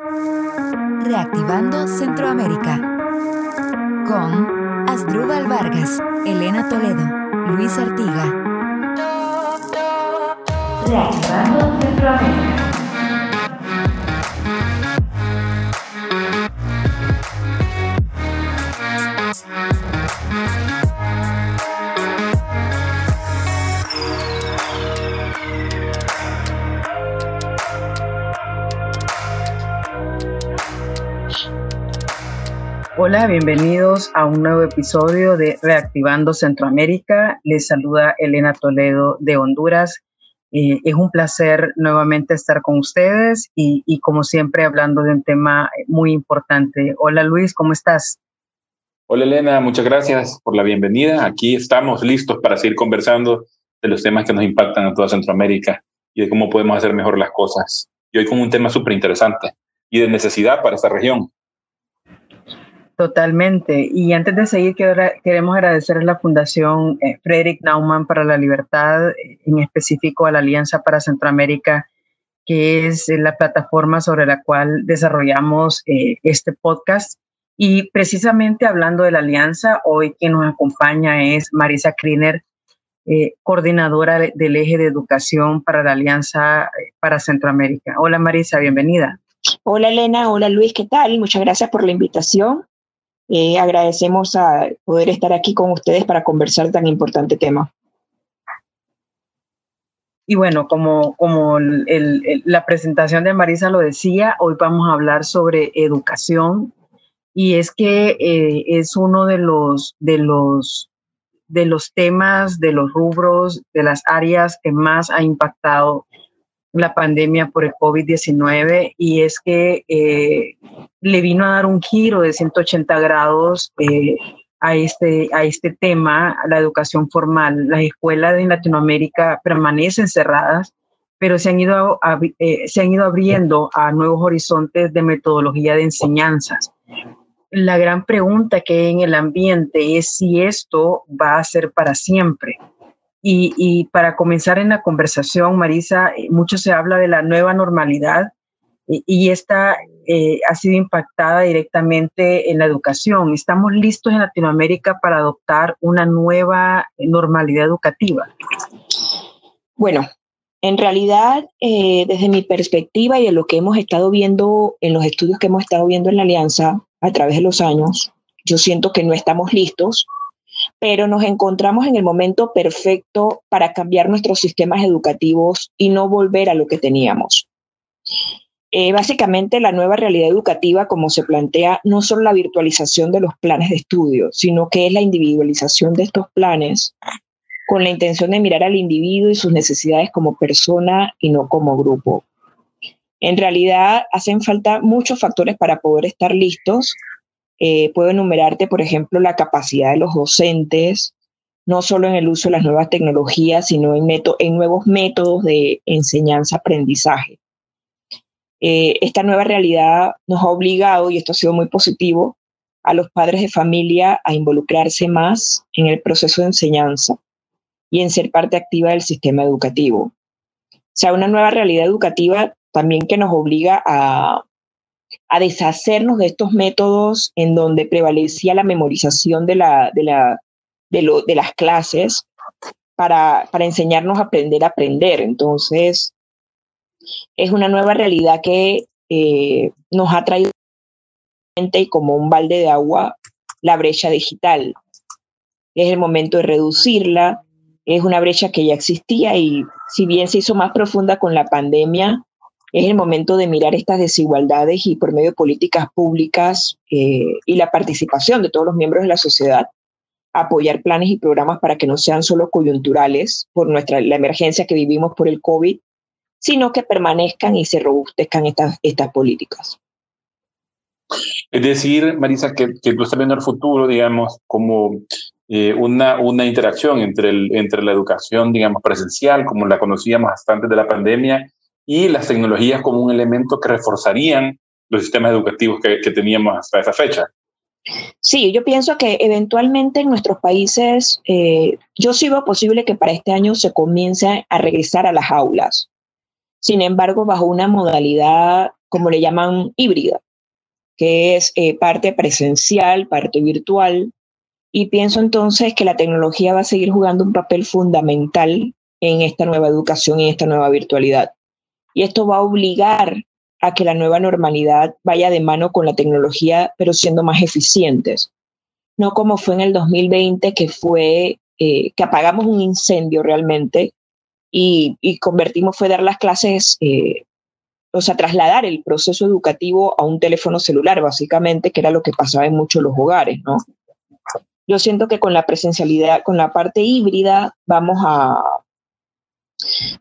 Reactivando Centroamérica. Con Asdrúbal Vargas, Elena Toledo, Luis Artiga. Reactivando Centroamérica. Hola, bienvenidos a un nuevo episodio de Reactivando Centroamérica. Les saluda Elena Toledo de Honduras. Eh, es un placer nuevamente estar con ustedes y, y, como siempre hablando de un tema muy importante. Hola Luis, ¿cómo estás? Hola Elena, muchas gracias por la bienvenida. Aquí estamos listos para seguir conversando de los temas que nos impactan a toda Centroamérica y de cómo podemos hacer mejor las cosas. Y hoy con un tema súper interesante y de necesidad para esta región. Totalmente. Y antes de seguir, queremos agradecer a la Fundación eh, Frederick Naumann para la Libertad, en específico a la Alianza para Centroamérica, que es la plataforma sobre la cual desarrollamos eh, este podcast. Y precisamente hablando de la alianza, hoy quien nos acompaña es Marisa Kriner, eh, coordinadora del eje de educación para la Alianza para Centroamérica. Hola Marisa, bienvenida. Hola Elena, hola Luis, ¿qué tal? Muchas gracias por la invitación eh, agradecemos a poder estar aquí con ustedes para conversar tan importante tema. Y bueno, como, como la presentación de Marisa lo decía, hoy vamos a hablar sobre educación y es que eh, es uno de los, de, los, de los temas, de los rubros, de las áreas que más ha impactado la pandemia por el COVID-19 y es que eh, le vino a dar un giro de 180 grados eh, a, este, a este tema, a la educación formal. Las escuelas en Latinoamérica permanecen cerradas, pero se han ido, eh, se han ido abriendo a nuevos horizontes de metodología de enseñanzas. La gran pregunta que hay en el ambiente es si esto va a ser para siempre y, para comenzar en la conversación, Marisa, eh, mucho se habla de la nueva normalidad y, esta eh, ha sido impactada directamente en la educación. ¿Estamos listos en Latinoamérica para adoptar una nueva normalidad educativa? Bueno, en realidad, eh, desde mi perspectiva y de lo que hemos estado viendo en los estudios que hemos estado viendo en la Alianza a través de los años, yo siento que no estamos listos pero nos encontramos en el momento perfecto para cambiar nuestros sistemas educativos y no volver a lo que teníamos. Eh, básicamente, la nueva realidad educativa, como se plantea, no solo la virtualización de los planes de estudio, sino que es la individualización de estos planes con la intención de mirar al individuo y sus necesidades como persona y no como grupo. En realidad, hacen falta muchos factores para poder estar listos eh, puedo enumerarte, por ejemplo, la capacidad de los docentes, no solo en el uso de las nuevas tecnologías, sino en, en nuevos métodos de enseñanza-aprendizaje. Eh, esta nueva realidad nos ha obligado, y esto ha sido muy positivo, a los padres de familia a involucrarse más en el proceso de enseñanza y en ser parte activa del sistema educativo. O sea, una nueva realidad educativa también que nos obliga a a deshacernos de estos métodos en donde prevalecía la memorización de, la, de, la, de, las clases para, para enseñarnos a aprender a aprender. Entonces, es una nueva realidad que eh, nos ha traído como un balde de agua la brecha digital. Es el momento de reducirla. Es una brecha que ya existía y si bien se hizo más profunda con la pandemia, es el momento de mirar estas desigualdades y por medio de políticas públicas eh, y la participación de todos los miembros de la sociedad, apoyar planes y programas para que no sean solo coyunturales por nuestra, la emergencia que vivimos por el COVID, sino que permanezcan y se robustezcan estas, estas políticas. Es decir, Marisa, que, que tú estás viendo el futuro, digamos, como eh, una, una interacción entre, el, entre la educación, digamos, presencial, como la conocíamos hasta antes de la pandemia, y las tecnologías como un elemento que reforzarían los sistemas educativos que, teníamos hasta esa fecha. Sí, yo pienso que eventualmente en nuestros países, eh, yo sí veo posible que para este año se comience a regresar a las aulas. Sin embargo, bajo una modalidad como le llaman, híbrida, que es eh, parte presencial, parte virtual. Y pienso entonces que la tecnología va a seguir jugando un papel fundamental en esta nueva educación y en esta nueva virtualidad. Y esto va a obligar a que la nueva normalidad vaya de mano con la tecnología, pero siendo más eficientes. No como fue en el 2020, que fue eh, que apagamos un incendio realmente y, convertimos, fue dar las clases, eh, o sea, trasladar el proceso educativo a un teléfono celular, básicamente, que era lo que pasaba en muchos los hogares, ¿no? Yo siento que con la presencialidad, con la parte híbrida, vamos a,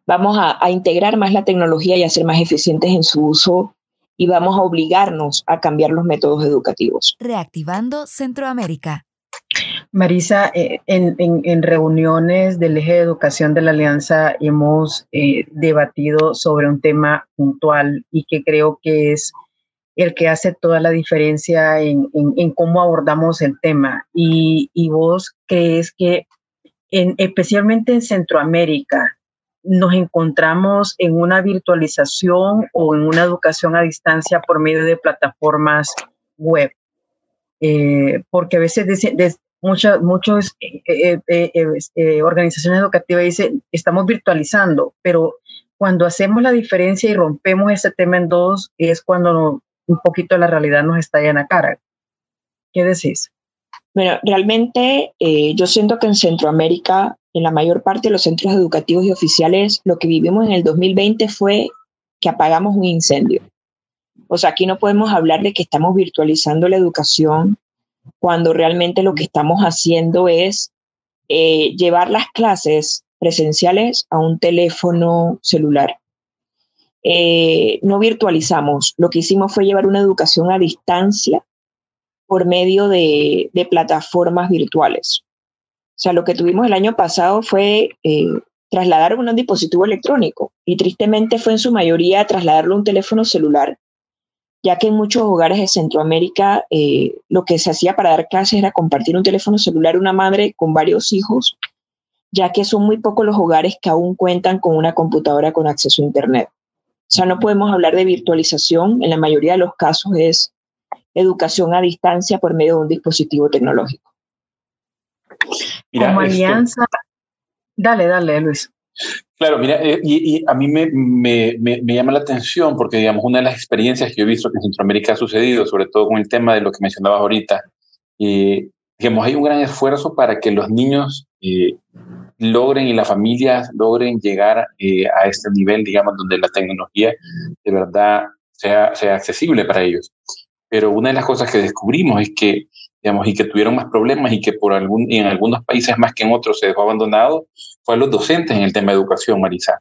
vamos a, integrar más la tecnología y a ser más eficientes en su uso y vamos a obligarnos a cambiar los métodos educativos. Reactivando Centroamérica. Marisa, eh, en, reuniones del eje de educación de la Alianza hemos eh, debatido sobre un tema puntual y que creo que es el que hace toda la diferencia en, cómo abordamos el tema. Y, y vos crees que en, especialmente en Centroamérica, nos encontramos en una virtualización o en una educación a distancia por medio de plataformas web. Eh, porque a veces muchas muchos, eh, eh, organizaciones educativas dicen, estamos virtualizando, pero cuando hacemos la diferencia y rompemos ese tema en dos, es cuando un poquito la realidad nos estalla en la cara. ¿Qué decís? Bueno, realmente yo siento que en Centroamérica en la mayor parte de los centros educativos y oficiales, lo que vivimos en el 2020 fue que apagamos un incendio. O sea, aquí no podemos hablar de que estamos virtualizando la educación cuando realmente lo que estamos haciendo es eh, llevar las clases presenciales a un teléfono celular. Eh, no virtualizamos, lo que hicimos fue llevar una educación a distancia por medio de plataformas virtuales. O sea, lo que tuvimos el año pasado fue eh, trasladar un dispositivo electrónico y tristemente fue en su mayoría trasladarlo a un teléfono celular, ya que en muchos hogares de Centroamérica eh, lo que se hacía para dar clases era compartir un teléfono celular una madre con varios hijos, ya que son muy pocos los hogares que aún cuentan con una computadora con acceso a Internet. O sea, no podemos hablar de virtualización, en la mayoría de los casos es educación a distancia por medio de un dispositivo tecnológico como alianza. Dale, dale, Luis. Claro, mira, eh, y, a mí me, me, me, llama la atención porque, digamos, una de las experiencias que yo he visto que en Centroamérica ha sucedido, sobre todo con el tema de lo que mencionabas ahorita, eh, digamos, hay un gran esfuerzo para que los niños eh, logren y las familias logren llegar a este nivel, digamos, donde la tecnología de verdad sea, sea accesible para ellos. Pero una de las cosas que descubrimos es que digamos, y que tuvieron más problemas y que por algún, en algunos países más que en otros se dejó abandonado, fue a los docentes en el tema de educación, Marisa.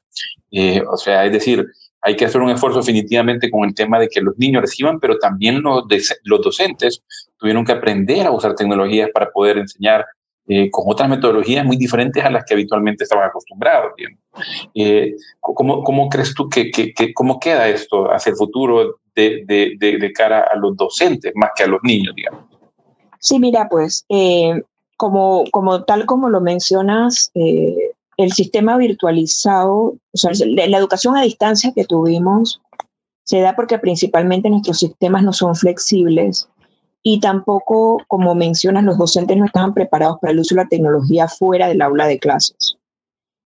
Eh, o sea, es decir, hay que hacer un esfuerzo definitivamente con el tema de que los niños reciban, pero también los, los docentes tuvieron que aprender a usar tecnologías para poder enseñar eh, con otras metodologías muy diferentes a las que habitualmente estaban acostumbrados. Eh, ¿cómo, ¿cómo, crees tú que, que, que, cómo queda esto hacia el futuro de, de, de cara a los docentes más que a los niños, digamos? Sí, mira, pues eh, como, como tal como lo mencionas, eh, el sistema virtualizado, o sea, la educación a distancia que tuvimos se da porque principalmente nuestros sistemas no son flexibles y tampoco, como mencionas, los docentes no estaban preparados para el uso de la tecnología fuera del aula de clases.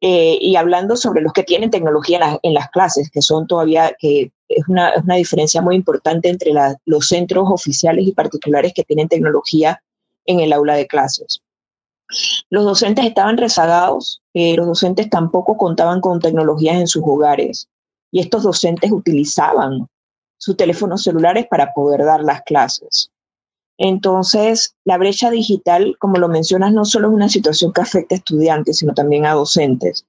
Eh, y hablando sobre los que tienen tecnología en, las clases, que son todavía, que es una, diferencia muy importante entre los centros oficiales y particulares que tienen tecnología en el aula de clases. Los docentes estaban rezagados, eh, los docentes tampoco contaban con tecnologías en sus hogares y estos docentes utilizaban sus teléfonos celulares para poder dar las clases. Entonces, la brecha digital, como lo mencionas, no solo es una situación que afecta a estudiantes, sino también a docentes.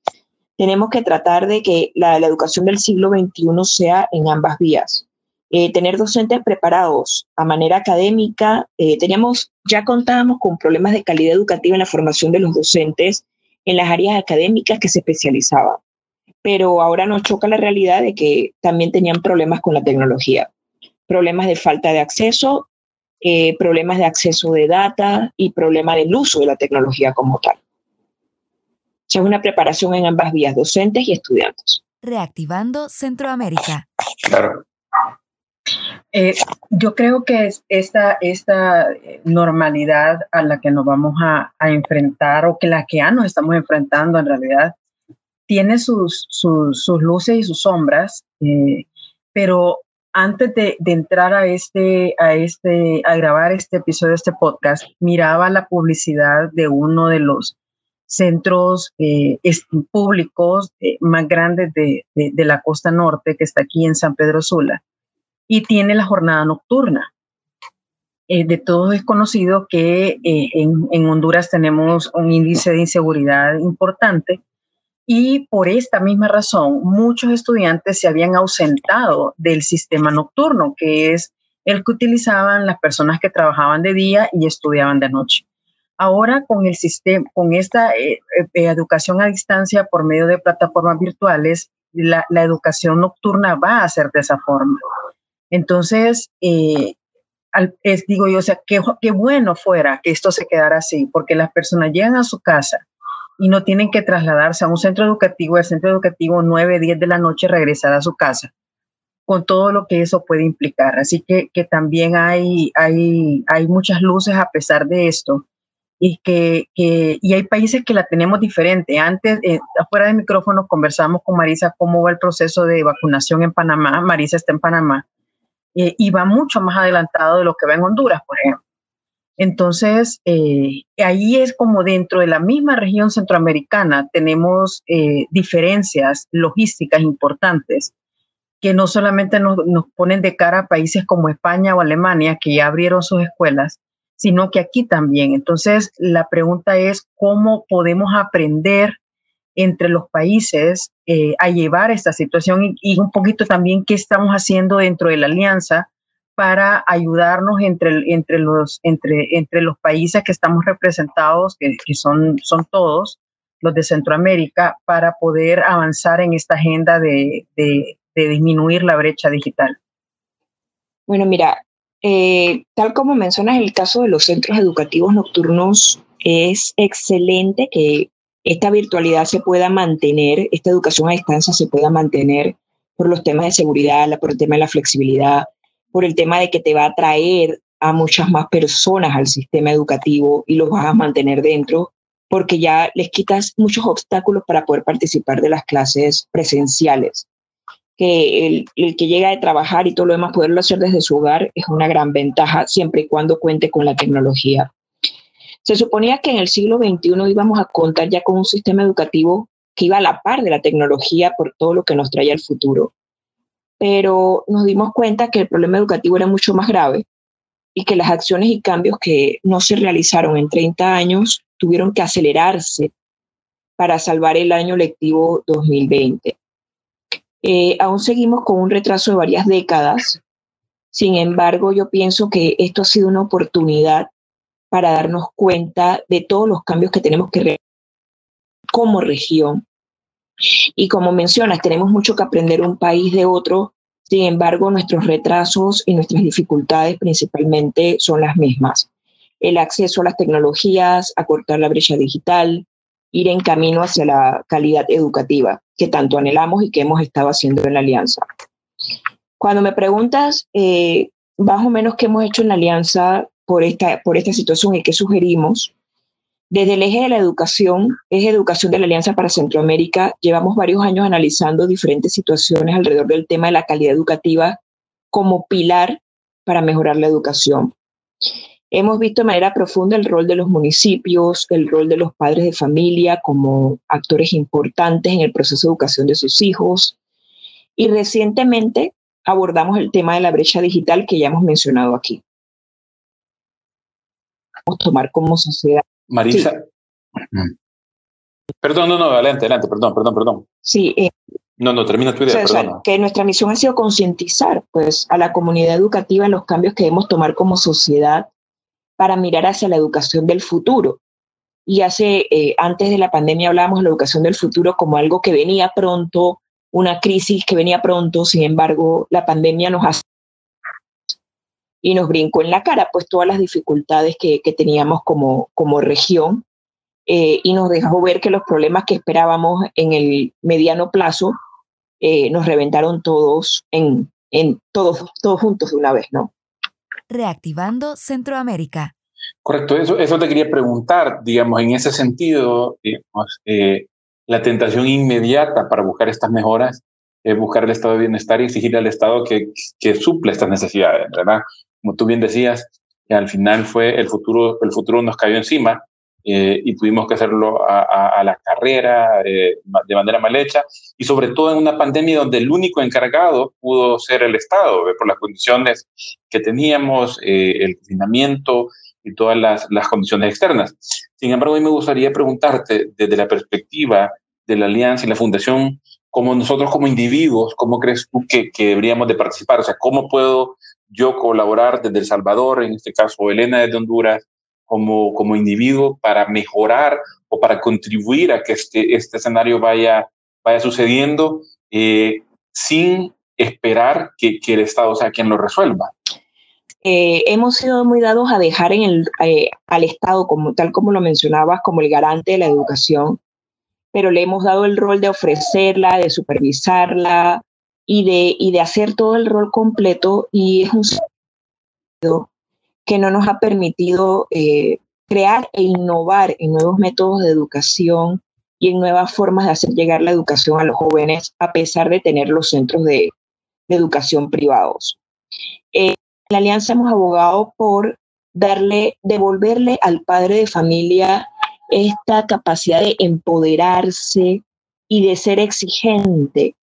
Tenemos que tratar de que la, educación del siglo XXI sea en ambas vías. Eh, tener docentes preparados a manera académica. Eh, teníamos, ya contábamos con problemas de calidad educativa en la formación de los docentes en las áreas académicas que se especializaban. Pero ahora nos choca la realidad de que también tenían problemas con la tecnología, problemas de falta de acceso eh, problemas de acceso de data y problemas del uso de la tecnología como tal. O sea, es una preparación en ambas vías, docentes y estudiantes. Reactivando Centroamérica. Claro. Eh, yo creo que esta, esta normalidad a la que nos vamos a, enfrentar o que la que ya nos estamos enfrentando en realidad tiene sus, sus, luces y sus sombras, eh, pero antes de, entrar a este, a este, a grabar este episodio este podcast, miraba la publicidad de uno de los centros eh, públicos más grandes de, la costa norte, que está aquí en San Pedro Sula y tiene la jornada nocturna. Eh, de todos es conocido que eh, en, Honduras tenemos un índice de inseguridad importante y por esta misma razón muchos estudiantes se habían ausentado del sistema nocturno, que es el que utilizaban las personas que trabajaban de día y estudiaban de noche. Ahora con el sistema, con esta eh, educación a distancia por medio de plataformas virtuales, la, educación nocturna va a ser de esa forma. Entonces, eh, es, digo yo, o sea, qué bueno fuera que esto se quedara así, porque las personas llegan a su casa y no tienen que trasladarse a un centro educativo, el centro educativo 9, 10 de la noche regresar a su casa, con todo lo que eso puede implicar. Así que, que también hay, hay, hay muchas luces a pesar de esto. Y que, que y hay países que la tenemos diferente. Antes, eh, afuera de micrófono, conversamos con Marisa cómo va el proceso de vacunación en Panamá. Marisa está en Panamá eh, y va mucho más adelantado de lo que va en Honduras, por ejemplo. Entonces, eh, ahí es como dentro de la misma región centroamericana tenemos eh, diferencias logísticas importantes que no solamente nos, nos, ponen de cara a países como España o Alemania, que ya abrieron sus escuelas, sino que aquí también. Entonces, la pregunta es cómo podemos aprender entre los países eh, a llevar esta situación y, un poquito también qué estamos haciendo dentro de la alianza para ayudarnos entre, entre, los, entre, entre los países que estamos representados, que, son, son todos los de Centroamérica, para poder avanzar en esta agenda de, de, disminuir la brecha digital. Bueno, mira, eh, tal como mencionas el caso de los centros educativos nocturnos, es excelente que esta virtualidad se pueda mantener, esta educación a distancia se pueda mantener por los temas de seguridad, por el tema de la flexibilidad, por el tema de que te va a atraer a muchas más personas al sistema educativo y los vas a mantener dentro, porque ya les quitas muchos obstáculos para poder participar de las clases presenciales. Que el, el, que llega de trabajar y todo lo demás poderlo hacer desde su hogar es una gran ventaja siempre y cuando cuente con la tecnología. Se suponía que en el siglo XXI íbamos a contar ya con un sistema educativo que iba a la par de la tecnología por todo lo que nos traía el futuro. Pero nos dimos cuenta que el problema educativo era mucho más grave y que las acciones y cambios que no se realizaron en 30 años tuvieron que acelerarse para salvar el año lectivo 2020. Eh, aún seguimos con un retraso de varias décadas. Sin embargo, yo pienso que esto ha sido una oportunidad para darnos cuenta de todos los cambios que tenemos que realizar como región. Y como mencionas, tenemos mucho que aprender un país de otro, sin embargo, nuestros retrasos y nuestras dificultades principalmente son las mismas. El acceso a las tecnologías, acortar la brecha digital, ir en camino hacia la calidad educativa que tanto anhelamos y que hemos estado haciendo en la alianza. Cuando me preguntas eh, más o menos qué hemos hecho en la alianza, por esta, por esta situación y que sugerimos. Desde el eje de la educación, eje educación de la Alianza para Centroamérica, llevamos varios años analizando diferentes situaciones alrededor del tema de la calidad educativa como pilar para mejorar la educación. Hemos visto de manera profunda el rol de los municipios, el rol de los padres de familia como actores importantes en el proceso de educación de sus hijos. Y recientemente abordamos el tema de la brecha digital que ya hemos mencionado aquí tomar como sociedad. Marisa. Perdón, no, no, adelante, adelante, perdón, perdón, perdón. Sí. Eh, no, no, termina tu idea, perdón. que nuestra misión ha sido concientizar pues, a la comunidad educativa en los cambios que debemos tomar como sociedad para mirar hacia la educación del futuro. Y hace, eh, antes de la pandemia hablábamos de la educación del futuro como algo que venía pronto, una crisis que venía pronto, sin embargo, la pandemia nos hace y nos brincó en la cara pues todas las dificultades que, teníamos como, como región eh, y nos dejó ver que los problemas que esperábamos en el mediano plazo eh, nos reventaron todos en, en todos, todos juntos de una vez, ¿no? Reactivando Centroamérica. Correcto, eso, eso te quería preguntar, digamos, en ese sentido, eh, la tentación inmediata para buscar estas mejoras es buscar el estado de bienestar y exigirle al Estado que, que suple estas necesidades, ¿verdad? Como tú bien decías, al final fue el futuro, el futuro nos cayó encima eh, y tuvimos que hacerlo a, la carrera eh, de manera mal hecha y sobre todo en una pandemia donde el único encargado pudo ser el Estado por las condiciones que teníamos, eh, el confinamiento y todas las, las, condiciones externas. Sin embargo, a mí me gustaría preguntarte desde la perspectiva de la Alianza y la Fundación, como nosotros como individuos, ¿cómo crees tú que, que deberíamos de participar? O sea, ¿cómo puedo yo colaborar desde El Salvador, en este caso Elena desde Honduras, como, como individuo para mejorar o para contribuir a que este, este escenario vaya, vaya sucediendo eh, sin esperar que, que, el Estado sea quien lo resuelva. Eh, hemos sido muy dados a dejar en el, eh, al Estado, como, tal como lo mencionabas, como el garante de la educación, pero le hemos dado el rol de ofrecerla, de supervisarla y de, y de hacer todo el rol completo y es un que no nos ha permitido eh, crear e innovar en nuevos métodos de educación y en nuevas formas de hacer llegar la educación a los jóvenes, a pesar de tener los centros de, educación privados. en la Alianza hemos abogado por darle, devolverle al padre de familia esta capacidad de empoderarse y de ser exigente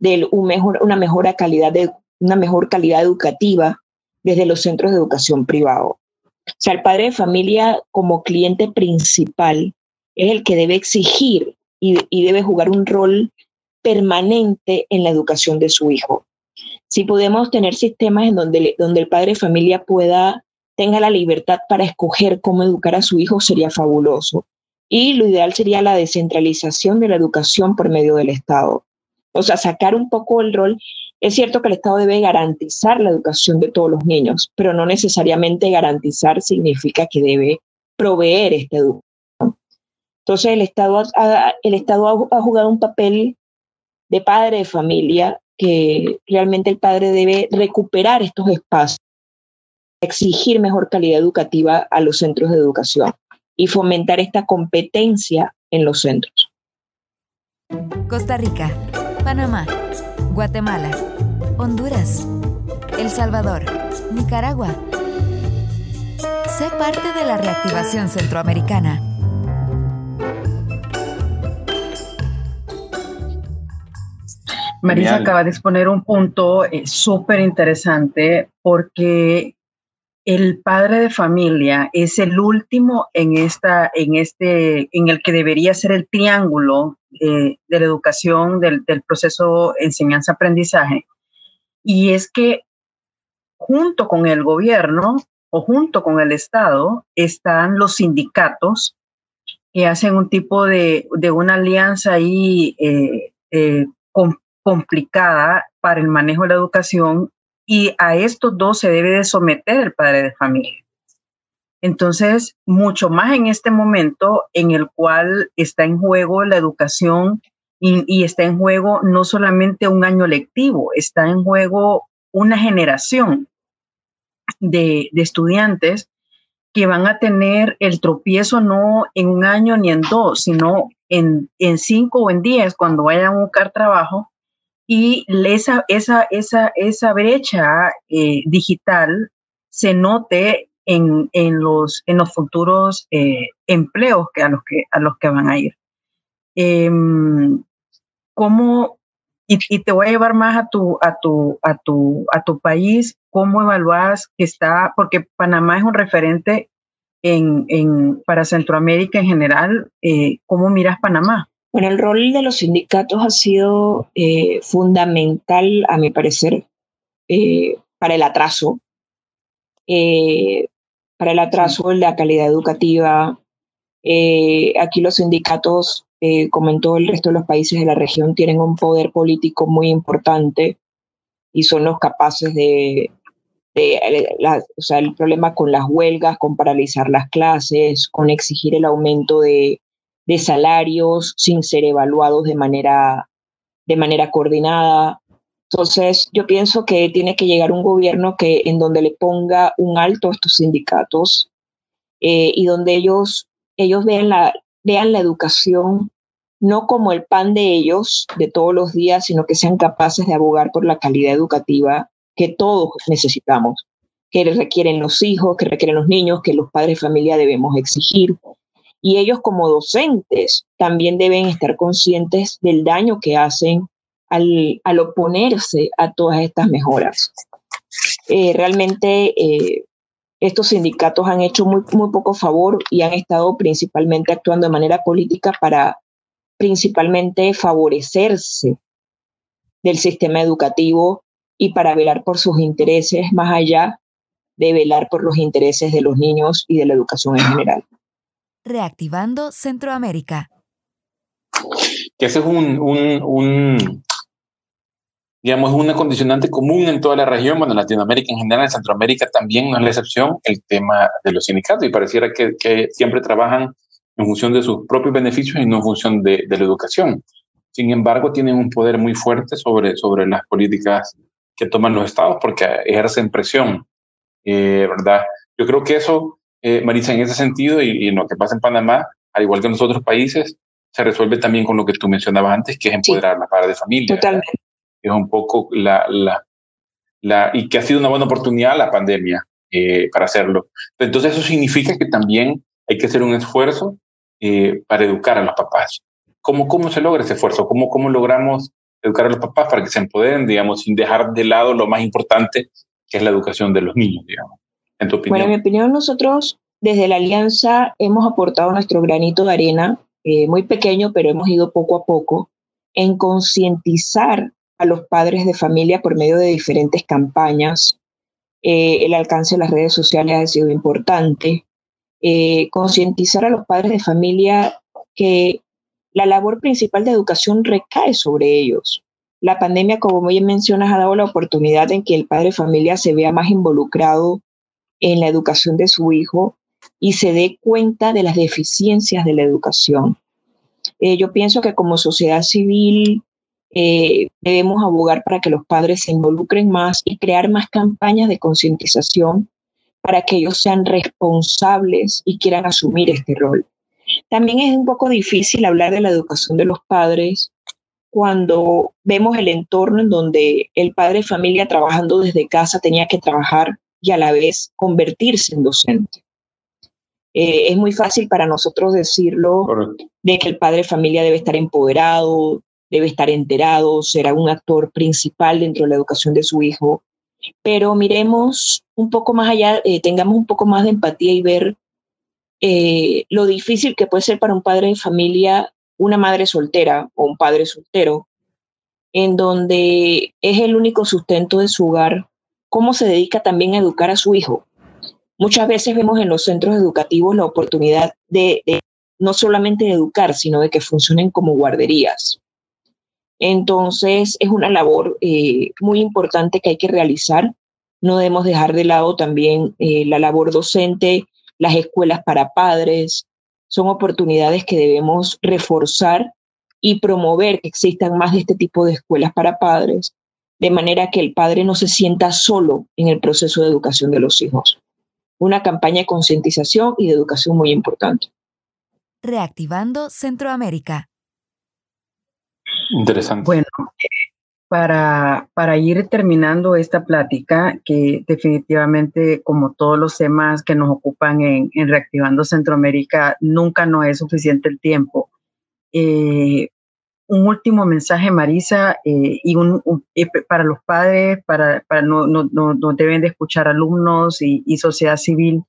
de un mejor, una, mejor calidad de, una mejor calidad educativa desde los centros de educación privado. O sea, el padre de familia como cliente principal es el que debe exigir y, debe jugar un rol permanente en la educación de su hijo. Si podemos tener sistemas en donde, donde el padre de familia pueda, tenga la libertad para escoger cómo educar a su hijo, sería fabuloso. Y lo ideal sería la descentralización de la educación por medio del Estado. O sea, sacar un poco el rol es cierto que el Estado debe garantizar la educación de todos los niños, pero no necesariamente garantizar significa que debe proveer esta educación. Entonces el Estado ha, el Estado ha jugado un papel de padre de familia que realmente el padre debe recuperar estos espacios, exigir mejor calidad educativa a los centros de educación y fomentar esta competencia en los centros. Costa Rica, Panamá. Guatemala, Honduras, El Salvador, Nicaragua. Sé parte de la reactivación centroamericana. Marisa acaba de exponer un punto eh, súper interesante porque el padre de familia es el último en esta, en este, en el que debería ser el triángulo eh, de la educación, del, proceso enseñanza-aprendizaje. Y es que junto con el gobierno o junto con el Estado están los sindicatos que hacen un tipo de, una alianza ahí eh, eh, complicada para el manejo de la educación y a estos dos se debe de someter el padre de familia. Entonces, mucho más en este momento en el cual está en juego la educación y, está en juego no solamente un año lectivo, está en juego una generación de, estudiantes que van a tener el tropiezo no en un año ni en dos, sino en, cinco o en diez cuando vayan a buscar trabajo. Y esa, esa, esa, esa brecha eh, digital se note en, los, en los futuros eh, empleos que a, los que, a los que van a ir. Em, ¿Cómo, y, te voy a llevar más a tu, a tu, a tu, a tu país, cómo evalúas que está, porque Panamá es un referente en, en, para Centroamérica en general, eh, ¿cómo miras Panamá? Bueno, el rol de los sindicatos ha sido eh, fundamental, a mi parecer, para el atraso para el atraso en la calidad educativa. Eh, aquí los sindicatos, eh, como en todo el resto de los países de la región, tienen un poder político muy importante y son los capaces de, o sea, el problema con las huelgas, con paralizar las clases, con exigir el aumento de, de salarios sin ser evaluados de manera, de manera coordinada. Entonces, yo pienso que tiene que llegar un gobierno que en donde le ponga un alto a estos sindicatos eh, y donde ellos, ellos vean, la, vean la educación no como el pan de ellos de todos los días, sino que sean capaces de abogar por la calidad educativa que todos necesitamos, que requieren los hijos, que requieren los niños, que los padres de familia debemos exigir. Y ellos como docentes también deben estar conscientes del daño que hacen al, oponerse a todas estas mejoras. Eh, realmente eh, estos sindicatos han hecho muy, muy poco favor y han estado principalmente actuando de manera política para principalmente favorecerse del sistema educativo y para velar por sus intereses más allá de velar por los intereses de los niños y de la educación en general. Reactivando Centroamérica. Que ese es un, un, un, digamos, una condicionante común en toda la región, bueno, en Latinoamérica en general, en Centroamérica también no es la excepción, el tema de los sindicatos, y pareciera que, que siempre trabajan en función de sus propios beneficios y no en función de, de, la educación. Sin embargo, tienen un poder muy fuerte sobre, sobre las políticas que toman los estados porque ejercen presión, eh, ¿verdad? Yo creo que eso, eh, Marisa, en ese sentido y, y, en lo que pasa en Panamá, al igual que en los otros países, se resuelve también con lo que tú mencionabas antes, que es empoderar sí, a la padre de familia. Totalmente. Es un poco la, la, la, y que ha sido una buena oportunidad la pandemia eh, para hacerlo. Entonces eso significa que también hay que hacer un esfuerzo eh, para educar a los papás. ¿Cómo, ¿Cómo se logra ese esfuerzo? ¿Cómo, ¿Cómo logramos educar a los papás para que se empoderen, digamos, sin dejar de lado lo más importante, que es la educación de los niños, digamos? En tu opinión. Bueno, en mi opinión, nosotros desde la Alianza hemos aportado nuestro granito de arena, eh, muy pequeño, pero hemos ido poco a poco, en concientizar a los padres de familia por medio de diferentes campañas. Eh, el alcance de las redes sociales ha sido importante eh, concientizar a los padres de familia que la labor principal de educación recae sobre ellos. La pandemia, como bien mencionas, ha dado la oportunidad en que el padre de familia se vea más involucrado en la educación de su hijo y se dé cuenta de las deficiencias de la educación. Eh, yo pienso que como sociedad civil eh, debemos abogar para que los padres se involucren más y crear más campañas de concientización para que ellos sean responsables y quieran asumir este rol. También es un poco difícil hablar de la educación de los padres cuando vemos el entorno en donde el padre de familia trabajando desde casa tenía que trabajar y a la vez convertirse en docente. Eh, es muy fácil para nosotros decirlo Correcto. de que el padre de familia debe estar empoderado, debe estar enterado, será un actor principal dentro de la educación de su hijo, pero miremos un poco más allá, eh, tengamos un poco más de empatía y ver eh, lo difícil que puede ser para un padre de familia, una madre soltera o un padre soltero, en donde es el único sustento de su hogar, cómo se dedica también a educar a su hijo. Muchas veces vemos en los centros educativos la oportunidad de, no solamente educar, sino de que funcionen como guarderías. Entonces, es una labor eh, muy importante que hay que realizar. No debemos dejar de lado también eh, la labor docente, las escuelas para padres. Son oportunidades que debemos reforzar y promover que existan más de este tipo de escuelas para padres, de manera que el padre no se sienta solo en el proceso de educación de los hijos. Una campaña de concientización y de educación muy importante. Reactivando Centroamérica. Interesante. Bueno, para, para ir terminando esta plática, que definitivamente, como todos los temas que nos ocupan en, en Reactivando Centroamérica, nunca no es suficiente el tiempo. Eh, un último mensaje, Marisa, eh, y un, un, para los padres, para, para no, deben de escuchar alumnos y, y sociedad civil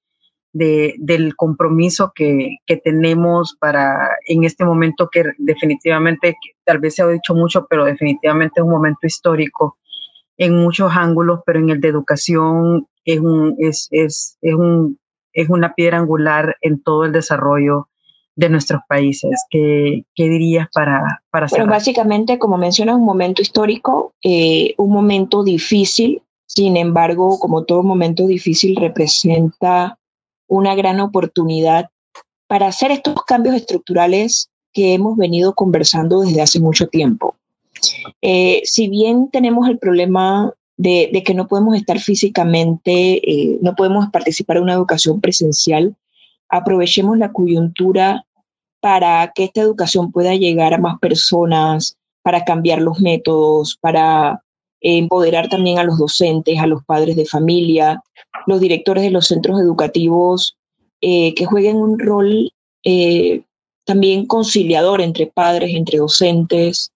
de, del compromiso que, que, tenemos para en este momento que definitivamente, tal vez se ha dicho mucho, pero definitivamente es un momento histórico en muchos ángulos, pero en el de educación es, un, es, es, es, un, es una piedra angular en todo el desarrollo de nuestros países. ¿Qué, qué dirías para, para Bueno, básicamente, como mencionas, un momento histórico, eh, un momento difícil, sin embargo, como todo momento difícil, representa una gran oportunidad para hacer estos cambios estructurales que hemos venido conversando desde hace mucho tiempo. Eh, si bien tenemos el problema de, que no podemos estar físicamente, eh, no podemos participar en una educación presencial, aprovechemos la coyuntura para que esta educación pueda llegar a más personas, para cambiar los métodos, para empoderar también a los docentes, a los padres de familia, los directores de los centros educativos, eh, que jueguen un rol eh, también conciliador entre padres, entre docentes,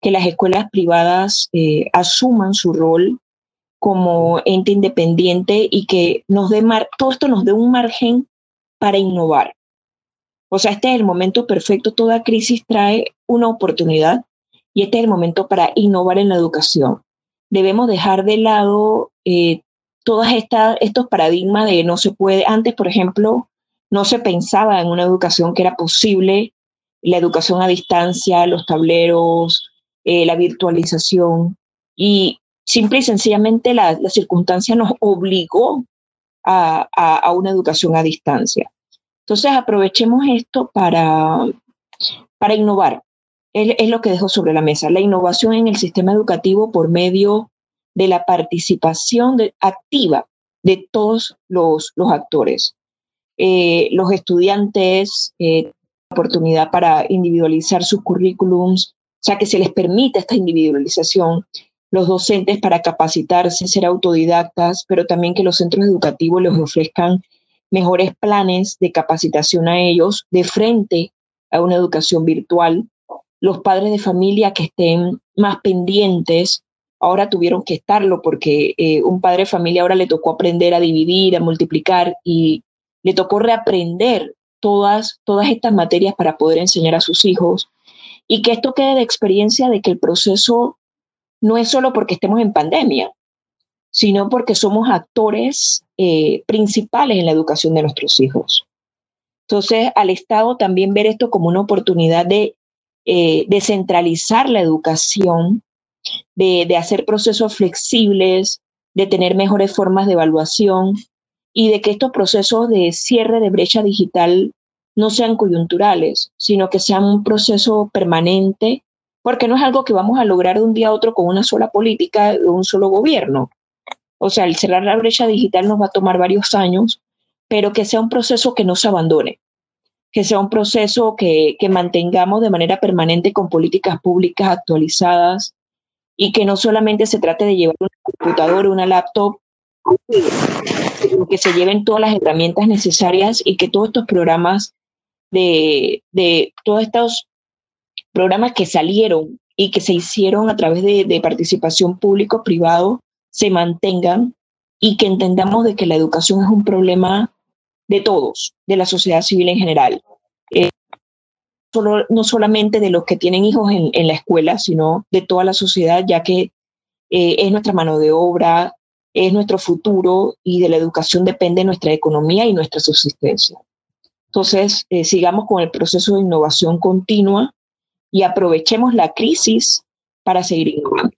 que las escuelas privadas eh, asuman su rol como ente independiente y que nos dé todo esto nos dé un margen para innovar. O sea, este es el momento perfecto, toda crisis trae una oportunidad y este es el momento para innovar en la educación. Debemos dejar de lado eh, todos estos paradigmas de no se puede. Antes, por ejemplo, no se pensaba en una educación que era posible, la educación a distancia, los tableros, eh, la virtualización. Y simple y sencillamente la, circunstancia nos obligó a, una educación a distancia. Entonces aprovechemos esto para, para innovar. Es, lo que dejo sobre la mesa, la innovación en el sistema educativo por medio de la participación activa de todos los, actores. Eh, los estudiantes, eh, oportunidad para individualizar sus currículums, o sea, que se les permita esta individualización, los docentes para capacitarse, ser autodidactas, pero también que los centros educativos les ofrezcan mejores planes de capacitación a ellos de frente a una educación virtual, los padres de familia que estén más pendientes ahora tuvieron que estarlo porque eh, un padre de familia ahora le tocó aprender a dividir, a multiplicar y le tocó reaprender todas, todas estas materias para poder enseñar a sus hijos. Y que esto quede de experiencia de que el proceso no es solo porque estemos en pandemia, sino porque somos actores eh, principales en la educación de nuestros hijos. Entonces, al Estado también ver esto como una oportunidad de eh, descentralizar la educación de, hacer procesos flexibles, de tener mejores formas de evaluación y de que estos procesos de cierre de brecha digital no sean coyunturales, sino que sean un proceso permanente, porque no es algo que vamos a lograr de un día a otro con una sola política de un solo gobierno. O sea, el cerrar la brecha digital nos va a tomar varios años, pero que sea un proceso que no se abandone, que sea un proceso que, que mantengamos de manera permanente con políticas públicas actualizadas, y que no solamente se trate de llevar una computadora, una laptop, sino que se lleven todas las herramientas necesarias y que todos estos programas de, de todos estos programas que salieron y que se hicieron a través de, de participación público-privado se mantengan y que entendamos de que la educación es un problema de todos, de la sociedad civil en general. Eh, no solamente de los que tienen hijos en, la escuela, sino de toda la sociedad, ya que eh, es nuestra mano de obra, es nuestro futuro y de la educación depende nuestra economía y nuestra subsistencia. Entonces, eh, sigamos con el proceso de innovación continua y aprovechemos la crisis para seguir innovando.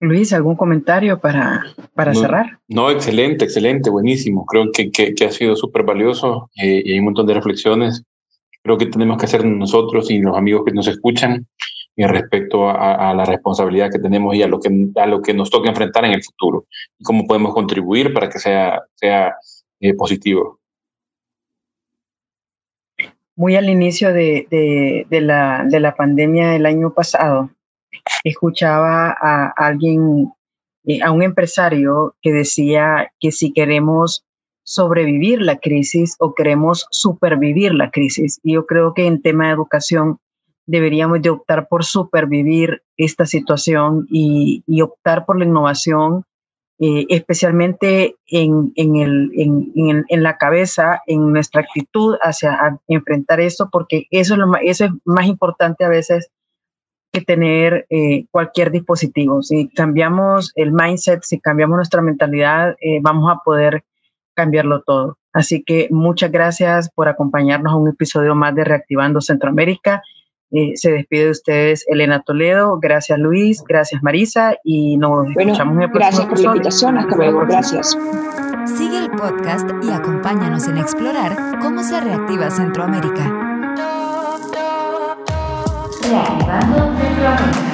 Luis, ¿algún comentario para, para cerrar? No, excelente, excelente, buenísimo. Creo que, que, ha sido súper valioso eh, y hay un montón de reflexiones. Creo que tenemos que hacer nosotros y los amigos que nos escuchan y respecto a, la responsabilidad que tenemos y a lo que, a lo que nos toca enfrentar en el futuro y cómo podemos contribuir para que sea, sea eh, positivo. Muy al inicio de, de, de, la, de la pandemia del año pasado, escuchaba a alguien, eh, a un empresario que decía que si queremos sobrevivir la crisis o queremos supervivir la crisis. Y yo creo que en tema de educación deberíamos de optar por supervivir esta situación y, optar por la innovación, eh, especialmente en, en, el, en, en, la cabeza, en nuestra actitud hacia enfrentar esto, porque eso es, lo eso es más importante a veces que tener eh, cualquier dispositivo. Si cambiamos el mindset, si cambiamos nuestra mentalidad, eh, vamos a poder cambiarlo todo. Así que muchas gracias por acompañarnos a un episodio más de Reactivando Centroamérica. Eh, se despide de ustedes Elena Toledo. Gracias Luis, gracias Marisa y nos escuchamos en el próximo Gracias por la invitación. Hasta luego. Gracias. Sigue el podcast y acompáñanos en explorar cómo se reactiva Centroamérica. Reactivando Centroamérica.